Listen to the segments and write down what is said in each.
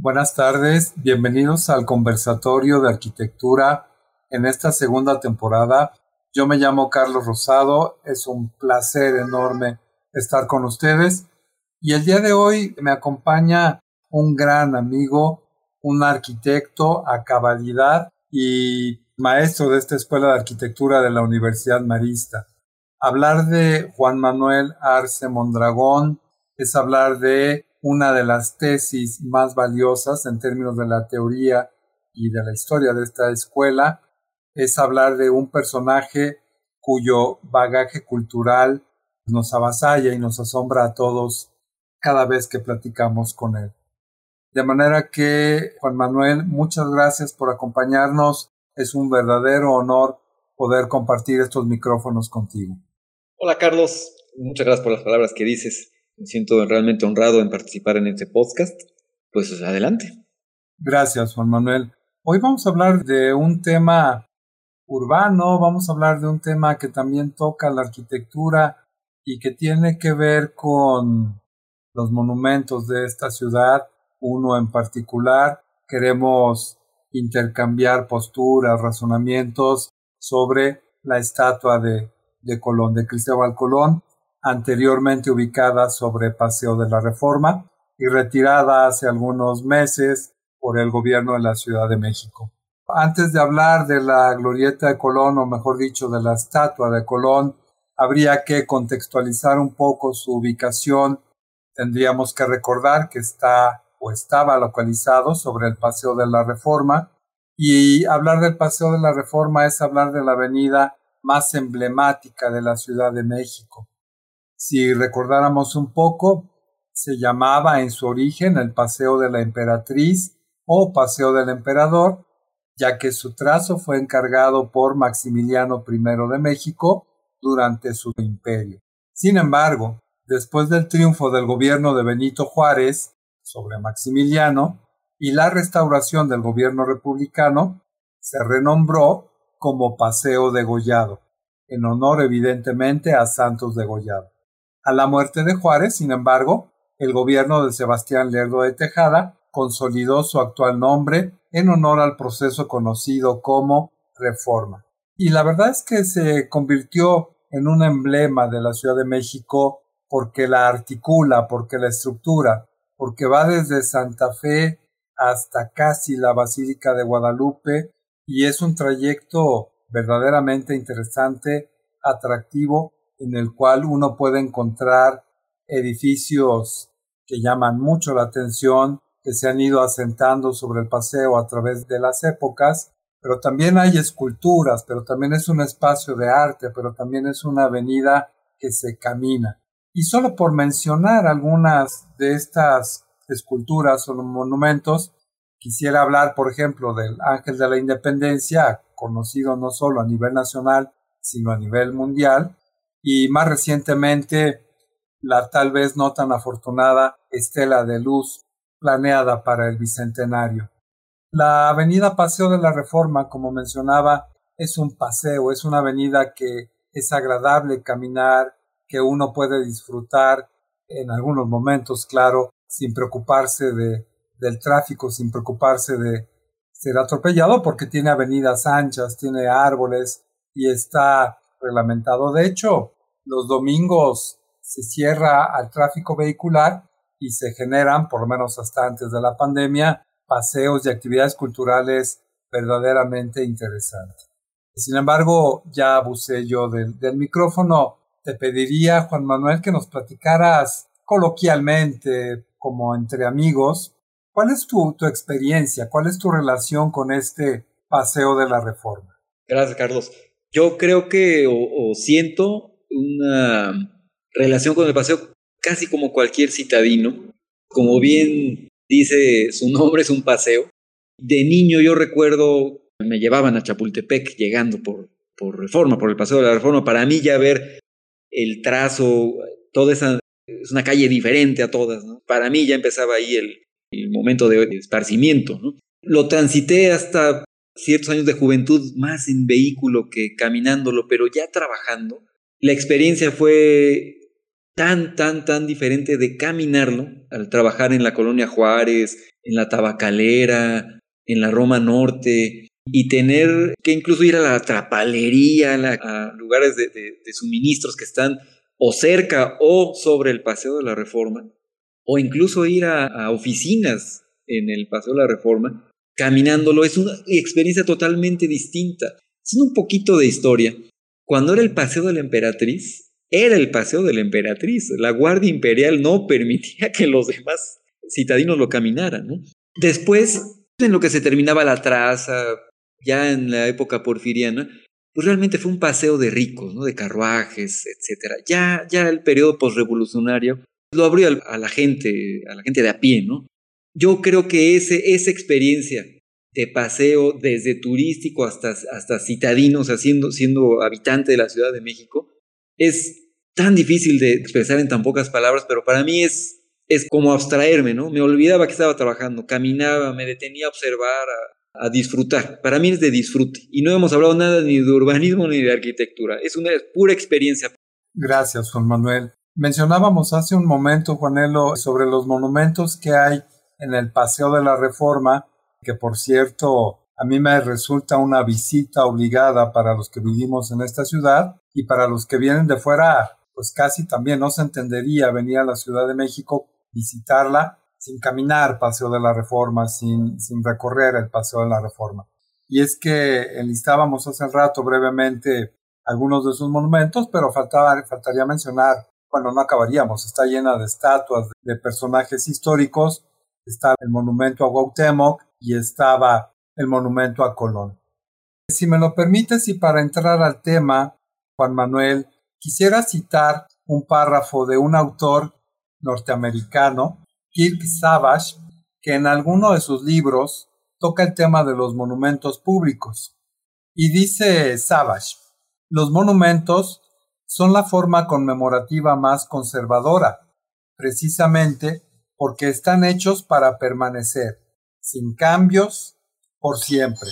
Buenas tardes, bienvenidos al conversatorio de arquitectura en esta segunda temporada. Yo me llamo Carlos Rosado, es un placer enorme estar con ustedes y el día de hoy me acompaña un gran amigo, un arquitecto a cabalidad y maestro de esta Escuela de Arquitectura de la Universidad Marista. Hablar de Juan Manuel Arce Mondragón es hablar de una de las tesis más valiosas en términos de la teoría y de la historia de esta escuela, es hablar de un personaje cuyo bagaje cultural nos avasalla y nos asombra a todos cada vez que platicamos con él. De manera que, Juan Manuel, muchas gracias por acompañarnos. Es un verdadero honor poder compartir estos micrófonos contigo. Hola, Carlos. Muchas gracias por las palabras que dices. Me siento realmente honrado en participar en este podcast. Pues adelante. Gracias, Juan Manuel. Hoy vamos a hablar de un tema urbano, vamos a hablar de un tema que también toca la arquitectura y que tiene que ver con los monumentos de esta ciudad, uno en particular. Queremos intercambiar posturas, razonamientos sobre la estatua de, de Colón, de Cristóbal Colón, anteriormente ubicada sobre Paseo de la Reforma y retirada hace algunos meses por el gobierno de la Ciudad de México. Antes de hablar de la glorieta de Colón, o mejor dicho, de la estatua de Colón, habría que contextualizar un poco su ubicación. Tendríamos que recordar que está o estaba localizado sobre el Paseo de la Reforma. Y hablar del Paseo de la Reforma es hablar de la avenida más emblemática de la Ciudad de México. Si recordáramos un poco, se llamaba en su origen el Paseo de la Emperatriz o Paseo del Emperador, ya que su trazo fue encargado por Maximiliano I de México durante su imperio. Sin embargo, después del triunfo del gobierno de Benito Juárez sobre Maximiliano y la restauración del gobierno republicano, se renombró como Paseo Degollado, en honor evidentemente a Santos Degollado. A la muerte de Juárez, sin embargo, el gobierno de Sebastián Lerdo de Tejada consolidó su actual nombre en honor al proceso conocido como Reforma. Y la verdad es que se convirtió en un emblema de la Ciudad de México porque la articula, porque la estructura, porque va desde Santa Fe hasta casi la Basílica de Guadalupe y es un trayecto verdaderamente interesante, atractivo en el cual uno puede encontrar edificios que llaman mucho la atención, que se han ido asentando sobre el paseo a través de las épocas, pero también hay esculturas, pero también es un espacio de arte, pero también es una avenida que se camina. Y solo por mencionar algunas de estas esculturas o monumentos, quisiera hablar, por ejemplo, del Ángel de la Independencia, conocido no solo a nivel nacional, sino a nivel mundial, y más recientemente la tal vez no tan afortunada estela de luz planeada para el Bicentenario. La avenida Paseo de la Reforma, como mencionaba, es un paseo, es una avenida que es agradable caminar, que uno puede disfrutar en algunos momentos, claro, sin preocuparse de, del tráfico, sin preocuparse de ser atropellado, porque tiene avenidas anchas, tiene árboles y está reglamentado. De hecho, los domingos se cierra al tráfico vehicular y se generan, por lo menos hasta antes de la pandemia, paseos y actividades culturales verdaderamente interesantes. Sin embargo, ya abusé yo del, del micrófono. Te pediría, Juan Manuel, que nos platicaras coloquialmente, como entre amigos, ¿cuál es tu, tu experiencia? ¿Cuál es tu relación con este paseo de la reforma? Gracias, Carlos. Yo creo que o, siento una relación con el paseo casi como cualquier citadino. Como bien dice su nombre, es un paseo. De niño yo recuerdo, me llevaban a Chapultepec llegando por, por Reforma, por el Paseo de la Reforma. Para mí ya ver el trazo, toda esa... Es una calle diferente a todas. Para mí ya empezaba ahí el, momento de esparcimiento, ¿no? Lo transité hasta ciertos años de juventud más en vehículo que caminándolo, pero ya trabajando, la experiencia fue tan, tan, tan diferente de caminarlo al trabajar en la colonia Juárez, en la tabacalera, en la Roma Norte, y tener que incluso ir a la trapalería, a, lugares de, suministros que están o cerca o sobre el Paseo de la Reforma, o incluso ir a, oficinas en el Paseo de la Reforma, caminándolo, es una experiencia totalmente distinta. Es un poquito de historia. Cuando era el Paseo de la Emperatriz, era el Paseo de la Emperatriz. La Guardia Imperial no permitía que los demás citadinos lo caminaran. Después, en lo que se terminaba la traza, ya en la época porfiriana, pues realmente fue un paseo de ricos, ¿no? de carruajes, etc. Ya, ya el periodo postrevolucionario lo abrió a la gente, a la gente de a pie, ¿no? Yo creo que ese, esa experiencia de paseo desde turístico hasta, hasta citadino, o sea, siendo, habitante de la Ciudad de México, es tan difícil de expresar en tan pocas palabras, pero para mí es, es como abstraerme, ¿no? Me olvidaba que estaba trabajando, caminaba, me detenía a observar, a disfrutar. Para mí es de disfrute. Y no hemos hablado nada ni de urbanismo ni de arquitectura. Es una pura experiencia. Gracias, Juan Manuel. Mencionábamos hace un momento, Juanelo, sobre los monumentos que hay en el Paseo de la Reforma, que por cierto a mí me resulta una visita obligada para los que vivimos en esta ciudad y para los que vienen de fuera, pues casi también no se entendería venir a la Ciudad de México, visitarla sin caminar Paseo de la Reforma, sin, sin recorrer el Paseo de la Reforma. Y es que enlistábamos hace rato brevemente algunos de sus monumentos, pero faltaba, faltaría mencionar, bueno, no acabaríamos, está llena de estatuas de personajes históricos, está el monumento a Cuauhtémoc y estaba el monumento a Colón. Si me lo permites y para entrar al tema, Juan Manuel, quisiera citar un párrafo de un autor norteamericano Kirk Savage, que en alguno de sus libros toca el tema de los monumentos públicos. Y dice Savage, los monumentos son la forma conmemorativa más conservadora, precisamente porque están hechos para permanecer, sin cambios, por siempre.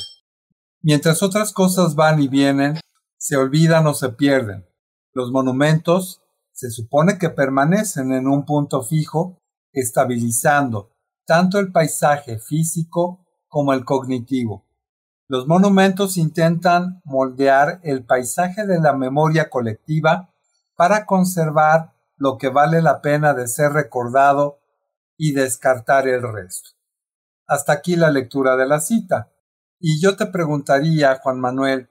Mientras otras cosas van y vienen, se olvidan o se pierden. Los monumentos se supone que permanecen en un punto fijo estabilizando tanto el paisaje físico como el cognitivo. Los monumentos intentan moldear el paisaje de la memoria colectiva para conservar lo que vale la pena de ser recordado y descartar el resto. Hasta aquí la lectura de la cita. Y yo te preguntaría, Juan Manuel,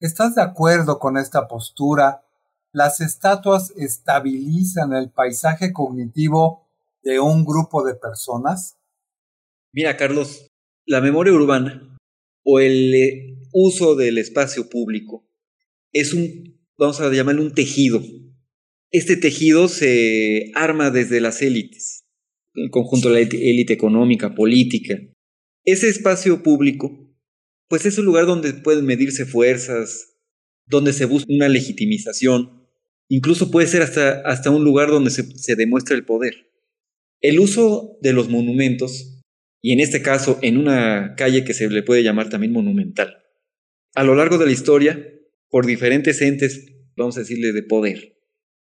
¿estás de acuerdo con esta postura? ¿Las estatuas estabilizan el paisaje cognitivo de un grupo de personas? Mira, Carlos, la memoria urbana o el eh, uso del espacio público es un, vamos a llamarlo un tejido. Este tejido se arma desde las élites, el conjunto de la élite económica, política. Ese espacio público, pues es un lugar donde pueden medirse fuerzas, donde se busca una legitimización, incluso puede ser hasta, hasta un lugar donde se demuestra el poder. El uso de los monumentos, y en este caso en una calle que se le puede llamar también monumental, a lo largo de la historia, por diferentes entes, vamos a decirle, de poder,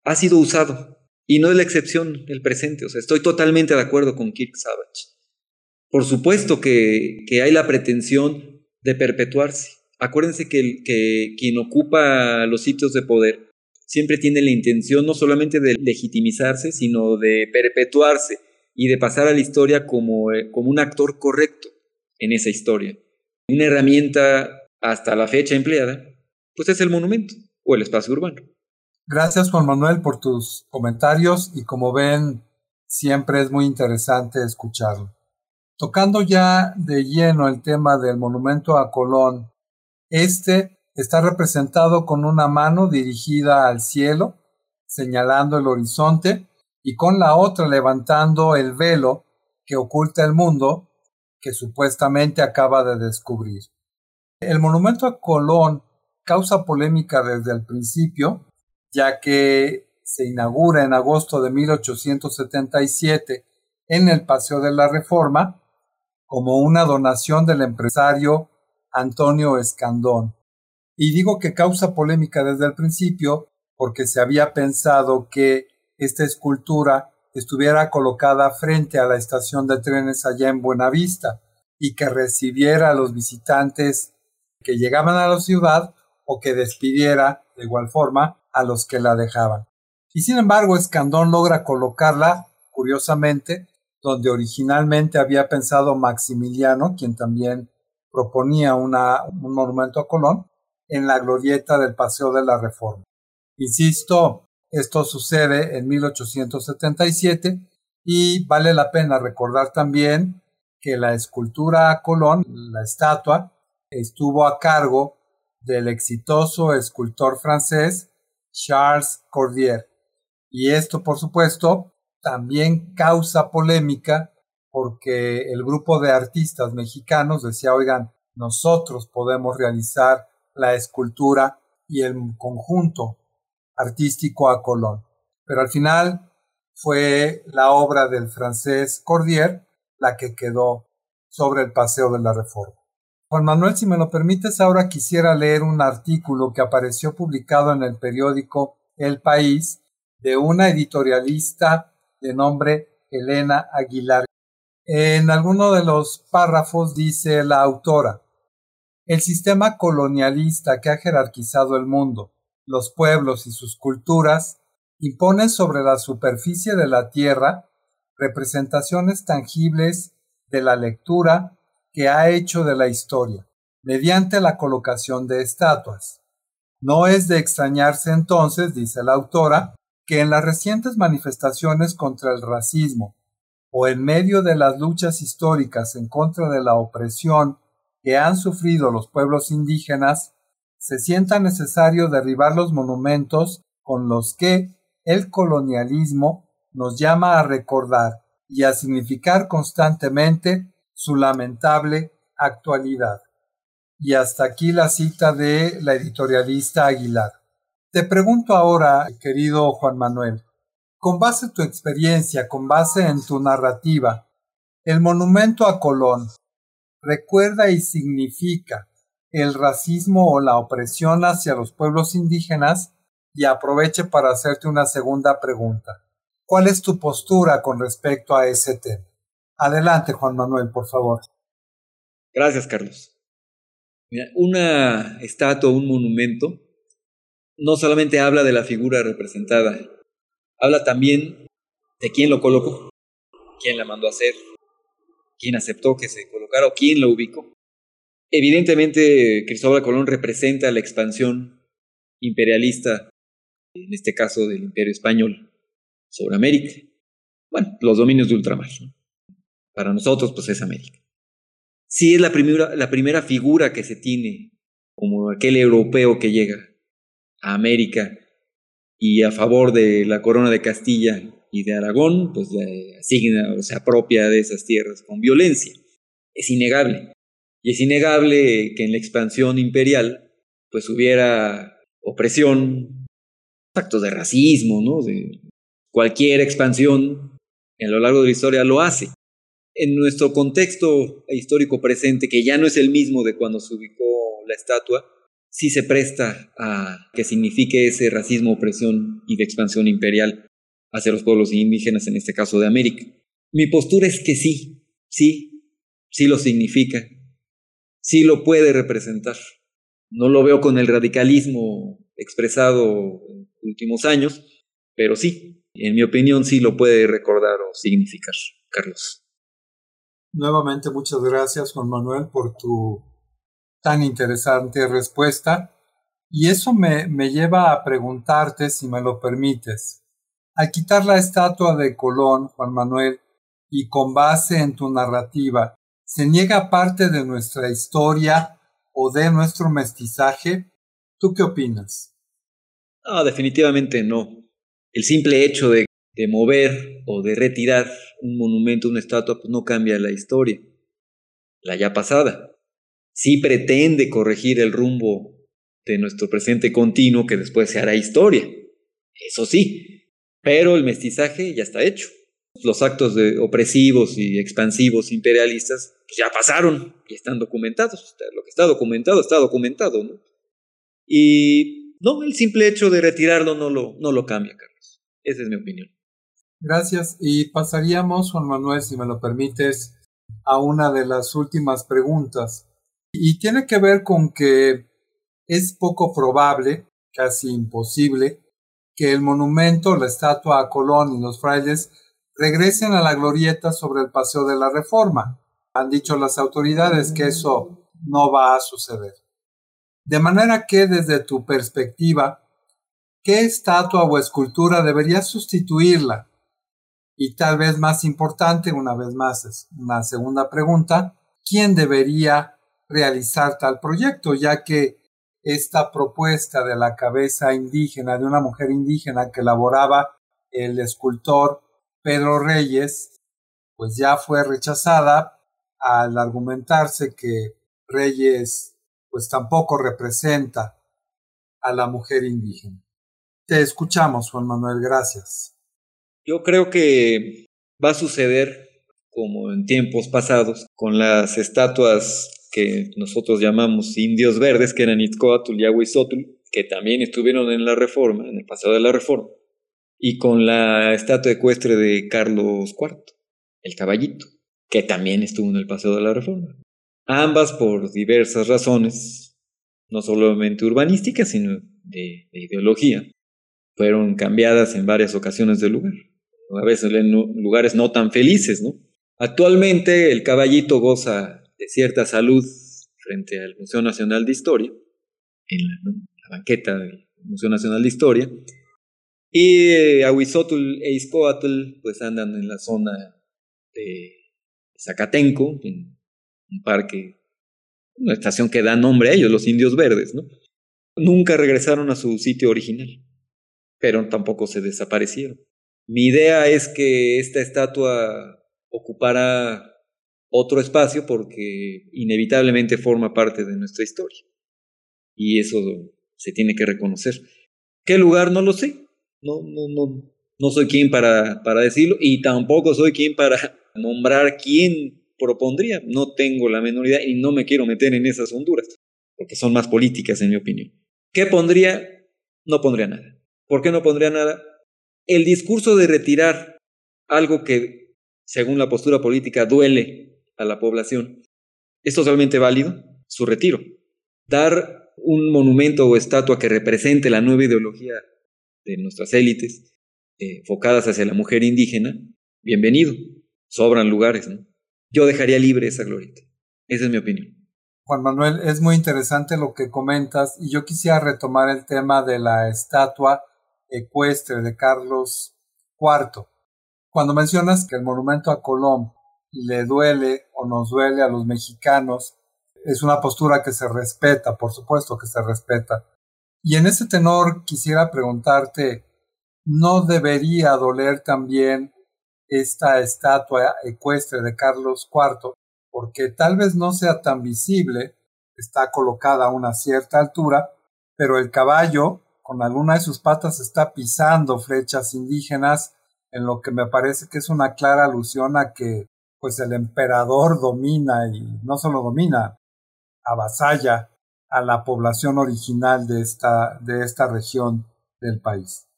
ha sido usado. Y no es la excepción el presente. O sea, estoy totalmente de acuerdo con Kirk Savage. Por supuesto que, hay la pretensión de perpetuarse. Acuérdense que, que quien ocupa los sitios de poder siempre tiene la intención no solamente de legitimizarse, sino de perpetuarse y de pasar a la historia como, eh, como un actor correcto en esa historia. Una herramienta hasta la fecha empleada, pues es el monumento o el espacio urbano. Gracias Juan Manuel por tus comentarios y como ven, siempre es muy interesante escucharlo. Tocando ya de lleno el tema del monumento a Colón, este Está representado con una mano dirigida al cielo, señalando el horizonte, y con la otra levantando el velo que oculta el mundo que supuestamente acaba de descubrir. El monumento a Colón causa polémica desde el principio, ya que se inaugura en agosto de 1877 en el Paseo de la Reforma como una donación del empresario Antonio Escandón. Y digo que causa polémica desde el principio porque se había pensado que esta escultura estuviera colocada frente a la estación de trenes allá en Buenavista y que recibiera a los visitantes que llegaban a la ciudad o que despidiera de igual forma a los que la dejaban. Y sin embargo, Escandón logra colocarla, curiosamente, donde originalmente había pensado Maximiliano, quien también proponía una, un monumento a Colón, en la glorieta del Paseo de la Reforma. Insisto, esto sucede en 1877 y vale la pena recordar también que la escultura a Colón, la estatua, estuvo a cargo del exitoso escultor francés Charles Cordier. Y esto, por supuesto, también causa polémica porque el grupo de artistas mexicanos decía, oigan, nosotros podemos realizar la escultura y el conjunto artístico a Colón. Pero al final fue la obra del francés Cordier la que quedó sobre el Paseo de la Reforma. Juan Manuel, si me lo permites, ahora quisiera leer un artículo que apareció publicado en el periódico El País de una editorialista de nombre Elena Aguilar. En alguno de los párrafos dice la autora, el sistema colonialista que ha jerarquizado el mundo, los pueblos y sus culturas, impone sobre la superficie de la Tierra representaciones tangibles de la lectura que ha hecho de la historia, mediante la colocación de estatuas. No es de extrañarse entonces, dice la autora, que en las recientes manifestaciones contra el racismo o en medio de las luchas históricas en contra de la opresión que han sufrido los pueblos indígenas, se sienta necesario derribar los monumentos con los que el colonialismo nos llama a recordar y a significar constantemente su lamentable actualidad. Y hasta aquí la cita de la editorialista Aguilar. Te pregunto ahora, querido Juan Manuel, con base en tu experiencia, con base en tu narrativa, el monumento a Colón recuerda y significa el racismo o la opresión hacia los pueblos indígenas y aproveche para hacerte una segunda pregunta. ¿Cuál es tu postura con respecto a ese tema? Adelante, Juan Manuel, por favor. Gracias, Carlos. Una estatua, un monumento, no solamente habla de la figura representada, habla también de quién lo colocó, quién la mandó a hacer, quién aceptó que se colocara o quién lo ubicó. Evidentemente, Cristóbal Colón representa la expansión imperialista, en este caso del imperio español, sobre América. Bueno, los dominios de ultramar. Para nosotros, pues es América. Sí es la primera, figura que se tiene como aquel europeo que llega a América y a favor de la corona de Castilla y de Aragón, pues asigna o se apropia de esas tierras con violencia. Es innegable. Y es innegable que en la expansión imperial, pues hubiera opresión, actos de racismo, ¿no? De cualquier expansión a lo largo de la historia lo hace. En nuestro contexto histórico presente, que ya no es el mismo de cuando se ubicó la estatua, sí se presta a que signifique ese racismo, opresión y de expansión imperial hacia los pueblos indígenas, en este caso de América. Mi postura es que sí, sí, sí lo significa, sí lo puede representar. No lo veo con el radicalismo expresado en últimos años, pero sí, en mi opinión sí lo puede recordar o significar, Carlos. Nuevamente muchas gracias, Juan Manuel, por tu tan interesante respuesta. Y eso me, me lleva a preguntarte, si me lo permites, al quitar la estatua de Colón, Juan Manuel, y con base en tu narrativa, ¿se niega parte de nuestra historia o de nuestro mestizaje? ¿Tú qué opinas? No, definitivamente no. El simple hecho de, de mover o de retirar un monumento, una estatua, pues no cambia la historia, la ya pasada sí pretende corregir el rumbo de nuestro presente continuo que después se hará historia. Eso sí, pero el mestizaje ya está hecho. Los actos de opresivos y expansivos imperialistas pues, ya pasaron y están documentados. Lo que está documentado está documentado. ¿no? Y no, el simple hecho de retirarlo no lo, no lo cambia, Carlos. Esa es mi opinión. Gracias. Y pasaríamos, Juan Manuel, si me lo permites, a una de las últimas preguntas. Y tiene que ver con que es poco probable, casi imposible, que el monumento, la estatua a Colón y los frailes regresen a la glorieta sobre el Paseo de la Reforma. Han dicho las autoridades que eso no va a suceder. De manera que desde tu perspectiva, ¿qué estatua o escultura debería sustituirla? Y tal vez más importante, una vez más, es una segunda pregunta, ¿quién debería realizar tal proyecto? Ya que esta propuesta de la cabeza indígena, de una mujer indígena que elaboraba el escultor Pedro Reyes, pues ya fue rechazada al argumentarse que Reyes pues tampoco representa a la mujer indígena. Te escuchamos, Juan Manuel, gracias. Yo creo que va a suceder como en tiempos pasados con las estatuas que nosotros llamamos indios verdes, que eran Itzcoatl y Ahuizotl, que también estuvieron en la reforma, en el pasado de la reforma, y con la estatua ecuestre de Carlos IV, el caballito, que también estuvo en el paseo de la reforma. Ambas por diversas razones, no solamente urbanísticas, sino de, ideología, fueron cambiadas en varias ocasiones de lugar, a veces en lugares no tan felices, ¿no? Actualmente el caballito goza de cierta salud frente al Museo Nacional de Historia, en la, banqueta del Museo Nacional de Historia, y eh, e Izcoatl pues andan en la zona de Zacatenco, en un parque, una estación que da nombre a ellos, los indios verdes, ¿no? Nunca regresaron a su sitio original, pero tampoco se desaparecieron. Mi idea es que esta estatua ocupara otro espacio porque inevitablemente forma parte de nuestra historia. Y eso se tiene que reconocer. ¿Qué lugar? No lo sé. No, no, no, no soy quien para, para decirlo y tampoco soy quien para nombrar quién propondría. No tengo la menor idea y no me quiero meter en esas honduras, porque son más políticas en mi opinión. ¿Qué pondría? No pondría nada. ¿Por qué no pondría nada? El discurso de retirar algo que, según la postura política, duele a la población, ¿es totalmente válido? Su retiro. Dar un monumento o estatua que represente la nueva ideología de nuestras élites eh, enfocadas hacia la mujer indígena, bienvenido. Sobran lugares, ¿no? Yo dejaría libre esa glorieta. Esa es mi opinión. Juan Manuel, es muy interesante lo que comentas y yo quisiera retomar el tema de la estatua ecuestre de Carlos IV. Cuando mencionas que el monumento a Colón le duele o nos duele a los mexicanos, es una postura que se respeta, por supuesto que se respeta. Y en ese tenor quisiera preguntarte, ¿no debería doler también esta estatua ecuestre de Carlos IV? Porque tal vez no sea tan visible, está colocada a una cierta altura, pero el caballo con alguna de sus patas está pisando flechas indígenas, en lo que me parece que es una clara alusión a que pues el emperador domina y no solo domina, avasalla a la población original de esta, de esta región del país.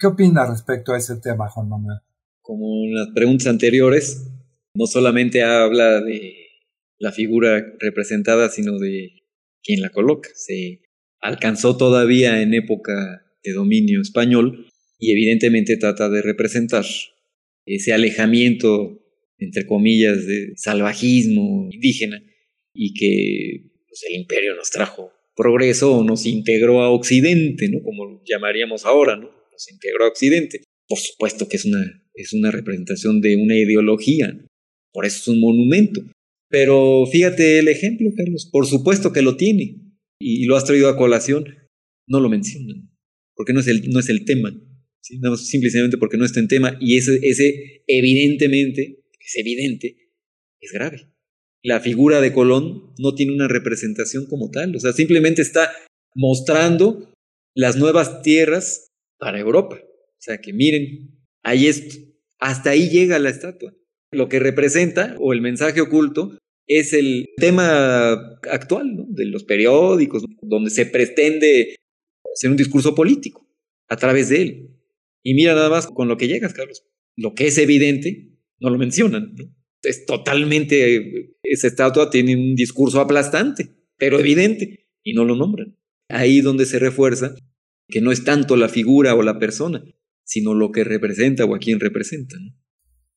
¿Qué opina respecto a ese tema, Juan Manuel? Como en las preguntas anteriores, no solamente habla de la figura representada, sino de quien la coloca. Se alcanzó todavía en época de dominio español y evidentemente trata de representar ese alejamiento, entre comillas, de salvajismo indígena y que pues, el imperio nos trajo progreso o nos integró a Occidente, ¿no? Como llamaríamos ahora, ¿no? Nos integró a Occidente. Por supuesto que es una, es una representación de una ideología, por eso es un monumento. Pero fíjate el ejemplo, Carlos, por supuesto que lo tiene y lo has traído a colación, no lo mencionan, porque no es el, no es el tema, simplemente porque no está en tema y ese, ese evidentemente, es evidente, es grave la figura de Colón no tiene una representación como tal, o sea, simplemente está mostrando las nuevas tierras para Europa. O sea, que miren, ahí es, hasta ahí llega la estatua. Lo que representa, o el mensaje oculto, es el tema actual de los periódicos, donde se pretende hacer un discurso político a través de él. Y mira nada más con lo que llegas, Carlos. Lo que es evidente, no lo mencionan. Es totalmente, esa estatua tiene un discurso aplastante, pero evidente, y no lo nombran. Ahí donde se refuerza que no es tanto la figura o la persona, sino lo que representa o a quién representa.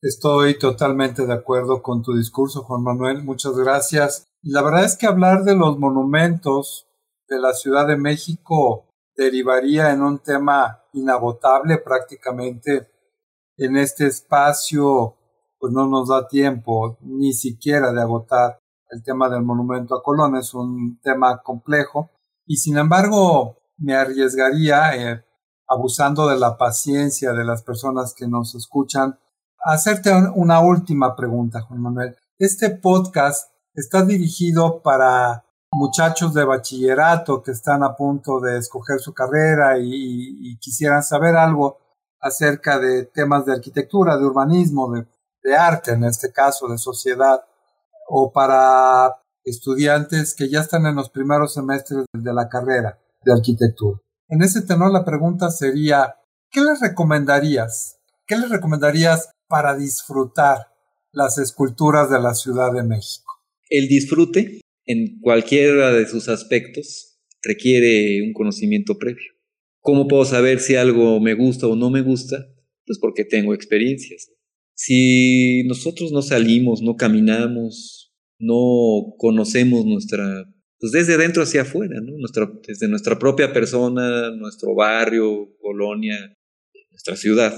Estoy totalmente de acuerdo con tu discurso, Juan Manuel. Muchas gracias. La verdad es que hablar de los monumentos de la Ciudad de México derivaría en un tema inagotable prácticamente. En este espacio, pues no nos da tiempo ni siquiera de agotar el tema del monumento a Colón. Es un tema complejo y sin embargo me arriesgaría, eh, abusando de la paciencia de las personas que nos escuchan, hacerte una última pregunta, Juan Manuel. Este podcast está dirigido para muchachos de bachillerato que están a punto de escoger su carrera y, quisieran saber algo acerca de temas de arquitectura, de urbanismo, de, de arte, en este caso, de sociedad, o para estudiantes que ya están en los primeros semestres de la carrera de arquitectura. En ese tenor la pregunta sería, ¿qué les recomendarías? ¿Qué les recomendarías para disfrutar las esculturas de la Ciudad de México? El disfrute en cualquiera de sus aspectos requiere un conocimiento previo. ¿Cómo puedo saber si algo me gusta o no me gusta? Pues porque tengo experiencias. Si nosotros no salimos, no caminamos, no conocemos nuestra, pues desde dentro hacia afuera. Nuestra, desde nuestra propia persona, nuestro barrio, colonia, nuestra ciudad,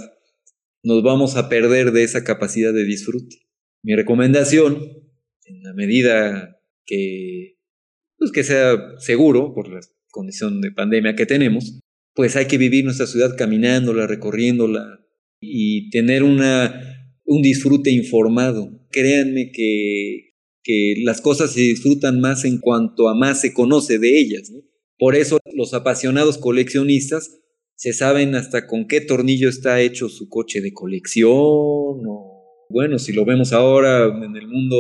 nos vamos a perder de esa capacidad de disfrute. Mi recomendación, en la medida que, pues que sea seguro por la condición de pandemia que tenemos, pues hay que vivir nuestra ciudad caminándola, recorriéndola y tener una, un disfrute informado. Créanme que, que las cosas se disfrutan más en cuanto a más se conoce de ellas. Por eso los apasionados coleccionistas se saben hasta con qué tornillo está hecho su coche de colección o bueno, si lo vemos ahora en el mundo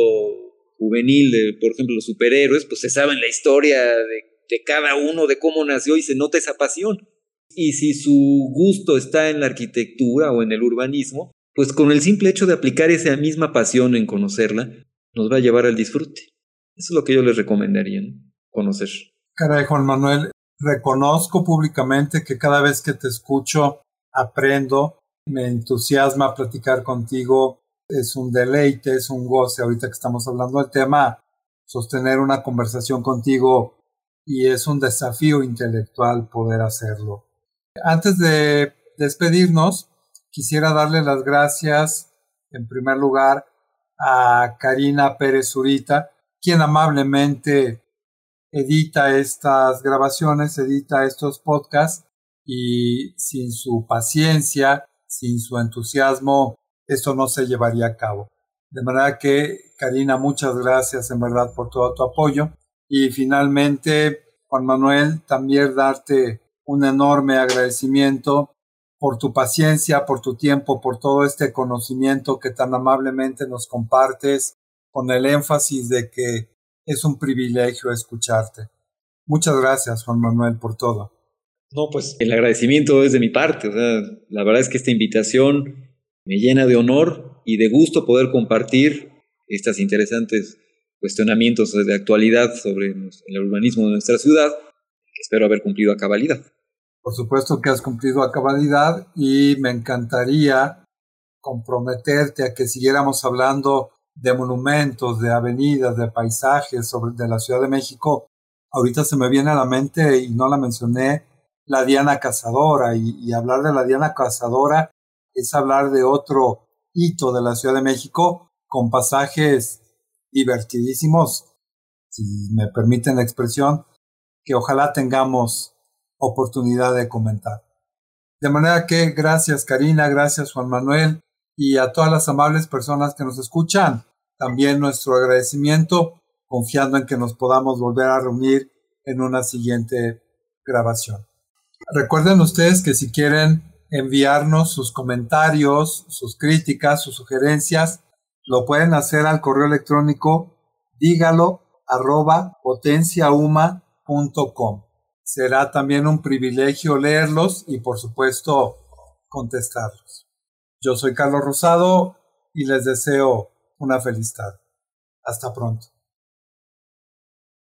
juvenil de, por ejemplo, los superhéroes, pues se saben la historia de, cada uno, de cómo nació y se nota esa pasión. Y si su gusto está en la arquitectura o en el urbanismo, pues con el simple hecho de aplicar esa misma pasión en conocerla, nos va a llevar al disfrute. Eso es lo que yo les recomendaría, conocer. Caray, Juan Manuel, reconozco públicamente que cada vez que te escucho aprendo, me entusiasma platicar contigo, es un deleite, es un goce ahorita que estamos hablando del tema, sostener una conversación contigo y es un desafío intelectual poder hacerlo. Antes de despedirnos, quisiera darle las gracias en primer lugar a Karina Pérez Zurita, quien amablemente edita estas grabaciones, edita estos podcasts y sin su paciencia, sin su entusiasmo, esto no se llevaría a cabo. De manera que, Karina, muchas gracias en verdad por todo tu apoyo. Y finalmente, Juan Manuel, también darte un enorme agradecimiento por tu paciencia, por tu tiempo, por todo este conocimiento que tan amablemente nos compartes, con el énfasis de que es un privilegio escucharte. Muchas gracias, Juan Manuel, por todo. No, pues el agradecimiento es de mi parte. la verdad es que esta invitación me llena de honor y de gusto poder compartir estos interesantes cuestionamientos de actualidad sobre el urbanismo de nuestra ciudad, que espero haber cumplido a cabalidad. Por supuesto que has cumplido a cabalidad y me encantaría comprometerte a que siguiéramos hablando de monumentos, de avenidas, de paisajes sobre, de la Ciudad de México, ahorita se me viene a la mente y no la mencioné, la Diana Cazadora. Y, hablar de la Diana Cazadora es hablar de otro hito de la Ciudad de México con pasajes divertidísimos, si me permiten la expresión, que ojalá tengamos oportunidad de comentar. De manera que gracias Karina, gracias Juan Manuel y a todas las amables personas que nos escuchan también nuestro agradecimiento, confiando en que nos podamos volver a reunir en una siguiente grabación. Recuerden ustedes que si quieren enviarnos sus comentarios, sus críticas, sus sugerencias, lo pueden hacer al correo electrónico dígalo arroba potenciauma.com. Será también un privilegio leerlos y por supuesto contestarlos. Yo soy Carlos Rosado y les deseo una feliz tarde. Hasta pronto.